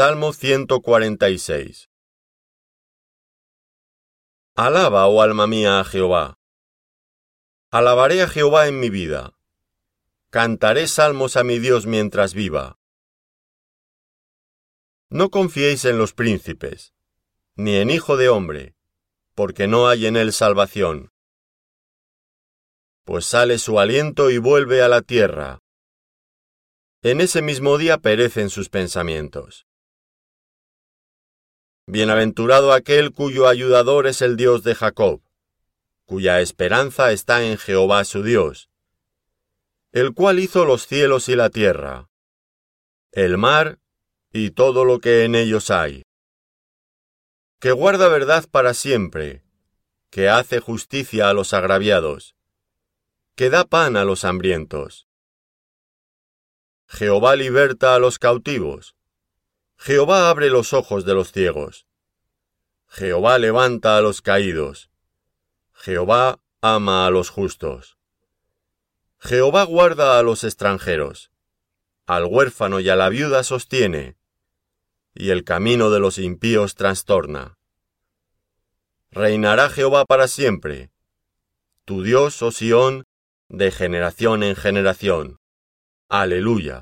Salmo 146 Alaba, oh alma mía, a Jehová. Alabaré a Jehová en mi vida. Cantaré salmos a mi Dios mientras viva. No confiéis en los príncipes, ni en hijo de hombre, porque no hay en él salvación. Pues sale su aliento y vuelve a la tierra. En ese mismo día perecen sus pensamientos. Bienaventurado aquel cuyo ayudador es el Dios de Jacob, cuya esperanza está en Jehová su Dios, el cual hizo los cielos y la tierra, el mar y todo lo que en ellos hay, que guarda verdad para siempre, que hace justicia a los agraviados, que da pan a los hambrientos. Jehová liberta a los cautivos, Jehová abre los ojos de los ciegos. Jehová levanta a los caídos. Jehová ama a los justos. Jehová guarda a los extranjeros. Al huérfano y a la viuda sostiene. Y el camino de los impíos trastorna. Reinará Jehová para siempre. Tu Dios, oh Sión, de generación en generación. Aleluya.